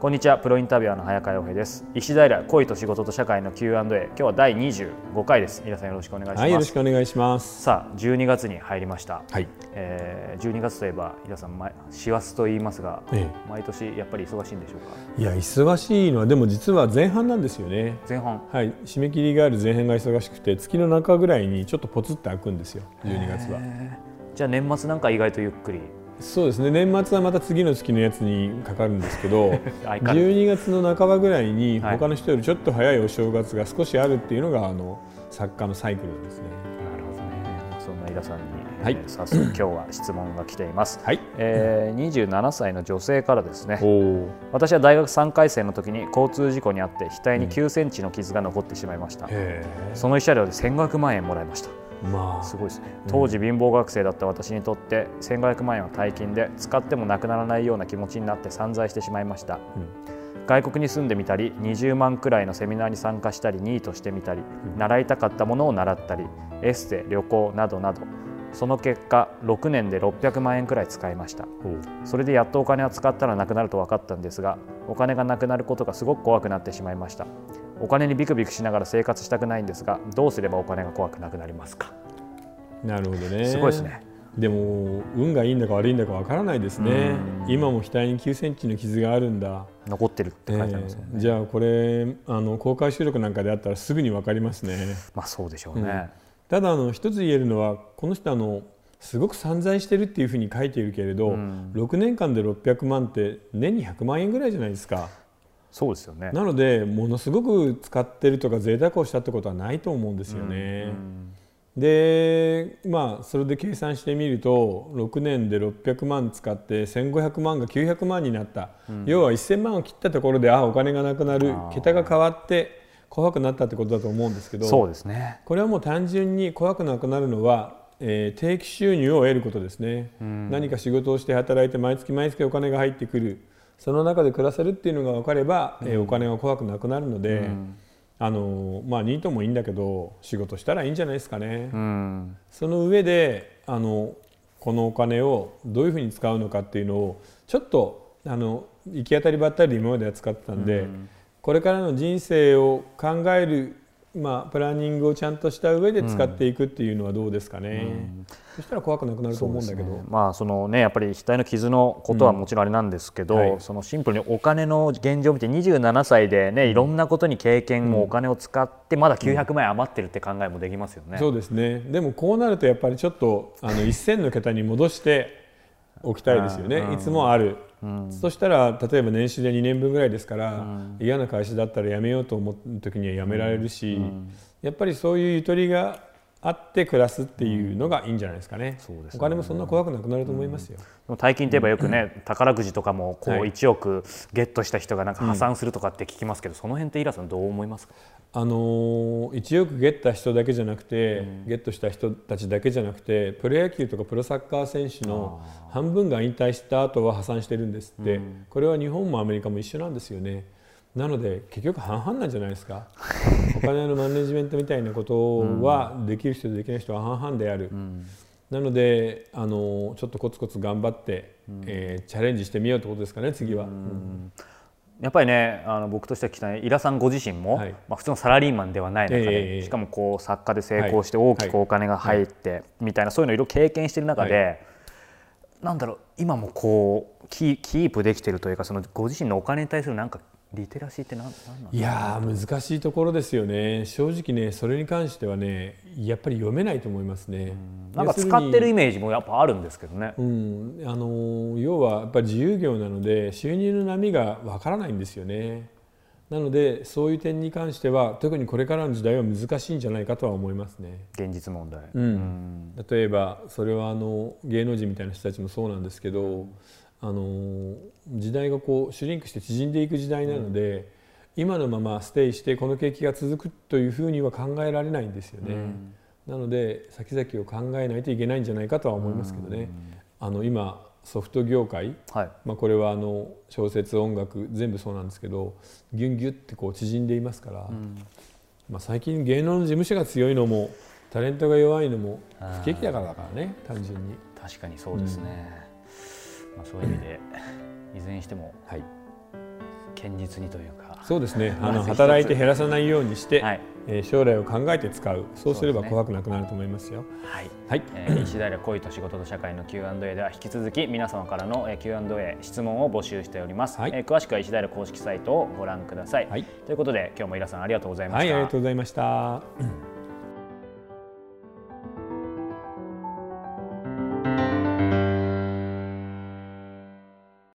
こんにちは。プロインタビュアーの早川洋平です。石平恋と仕事と社会の Q&A 今日は第25回です。皆さんよろしくお願いします、はい、よろしくお願いします。さあ12月に入りました。はい。えー、12月といえば平さん師走と言いますが、ええ、毎年やっぱり忙しいんでしょうか？いや忙しいのはでも実は前半なんですよね。前半。はい。締め切りがある前半が忙しくて月の中ぐらいにちょっとポツって開くんですよ。12月は。じゃあ年末なんか意外とゆっくりそうですね。年末はまた次の月のやつにかかるんですけど 12月の半ばぐらいに他の人よりちょっと早いお正月が少しあるっていうのがあの作家のサイクルですね。なるほどね。そんな井田さんに、はい、早速今日は質問が来ています、はい。えー、27歳の女性からですね。私は大学3回生の時に交通事故にあって額に9センチの傷が残ってしまいました、うん、その慰謝料で1500万円もらいましたまあ、すごいですね。当時貧乏学生だった私にとって1500万円は大金で使ってもなくならないような気持ちになって散財してしまいました、うん、外国に住んでみたり20万くらいのセミナーに参加したりニートしてみたり、うん、習いたかったものを習ったりエステ旅行などなど。その結果6年で600万円くらい使いました。それでやっとお金を使ったらなくなると分かったんですがお金がなくなることがすごく怖くなってしまいましたお金にビクビクしながら生活したくないんですがどうすればお金が怖くなくなりますか？なるほどね。すごいですね。でも運がいいんだか悪いんだかわからないですね。今も額に9センチの傷があるんだ。残ってるって書いてあります、ね。えー、じゃあこれあの公開収録なんかであったらすぐにわかりますね。まあそうでしょうね、うん、ただあの一つ言えるのはこの人あのすごく散財してるっていうふうに書いているけれど、うん、6年間で600万って年に100万円ぐらいじゃないですかそうですよね。なのでものすごく使ってるとか贅沢をしたってことはないと思うんですよね。でまあそれで計算してみると6年で600万使って1500万が900万になった、うん、要は1000万を切ったところであお金がなくなる。桁が変わって怖くなったってことだと思うんですけどそうですね。これはもう単純に怖くなくなるのは、えー、定期収入を得ることですね、うん、何か仕事をして働いて毎月毎月お金が入ってくるその中で暮らせるっていうのが分かれば、うん、えー、お金が怖くなくなるので、うん、あのまあニートもいいんだけど仕事したらいいんじゃないですかね。うん、その上であのこのお金をどういうふうに使うのかっていうのをちょっとあの行き当たりばったりで今までは使ってたんで、これからの人生を考えるまあ、プランニングをちゃんとした上で使っていくっていうのはどうですかね、うん、そしたら怖くなくなると思うんだけど、ね、まあそのねやっぱり額の傷のことはもちろんあれなんですけど、うんはい、そのシンプルにお金の現状を見て27歳でねいろんなことに経験もお金を使ってまだ900万円余ってるって考えもできますよね、うん、そうですね。でもこうなるとやっぱりちょっとあの1000の桁に戻しておきたいですよね、いつもある。うん、そしたら例えば年収で2年分ぐらいですから、うん、嫌な会社だったら辞めようと思った時には辞められるし、うん、やっぱりそういうゆとりがあって暮らすっていうのがいいんじゃないですかね。うん、ねお金もそんな怖くなくなると思いますよ。うん、大金といえばよくね、うん、宝くじとかもこう1億ゲットした人がなんか破産するとかって聞きますけど、その辺ってイラさんどう思いますか？あの1億ゲットした人だけじゃなくて、ゲットした人たちだけじゃなくて、プロ野球とかプロサッカー選手の半分が引退した後は破産してるんですって。これは日本もアメリカも一緒なんですよね。なので結局半々なんじゃないですか。お金のマネジメントみたいなことはできる人とできない人は半々である、うん、なのであのちょっとコツコツ頑張って、うん、えー、チャレンジしてみようってことですかね次は。うん。やっぱりねあの僕としては期待イラさんご自身も、はい、まあ、普通のサラリーマンではない中で、えー、しかもこう作家で成功して大きくお金が入って、みたいなそういうのいろいろ経験している中で、はい、なんだろう今もこうキープできているというかそのご自身のお金に対するなんかリテラシーって何なんいや難しいところですよね。正直ねそれに関してはねやっぱり読めないと思いますね。なんか使ってるイメージもやっぱあるんですけどね、うん、あの要はやっぱり自由業なので収入の波がわからないんですよね。なのでそういう点に関しては特にこれからの時代は難しいんじゃないかとは思いますね。現実問題、うん、例えばそれはあの芸能人みたいな人たちもそうなんですけど、うんあの時代がこうシュリンクして縮んでいく時代なので、うん、今のままステイしてこの景気が続くというふうには考えられないんですよね。うん、なので先々を考えないといけないんじゃないかとは思いますけどね。あの今ソフト業界、はい、まあ、これはあの小説音楽全部そうなんですけどギュンギュってこう縮んでいますから、うん、まあ、最近芸能の事務所が強いのもタレントが弱いのも不景気だからだからね単純に。確かにそうですね、まあ、そういう意味で、いずれにしても、はい、堅実にというかそうですね。あの働いて減らさないようにして、はい、えー、将来を考えて使う。そうすれば怖くなくなると思いますよ。はい、はい。えー、石平恋と仕事と社会の Q&A では引き続き皆様からの Q&A 質問を募集しております、はい、えー、詳しくは石平公式サイトをご覧ください、はい、ということで今日もイラさんありがとうございました。はい、ありがとうございました。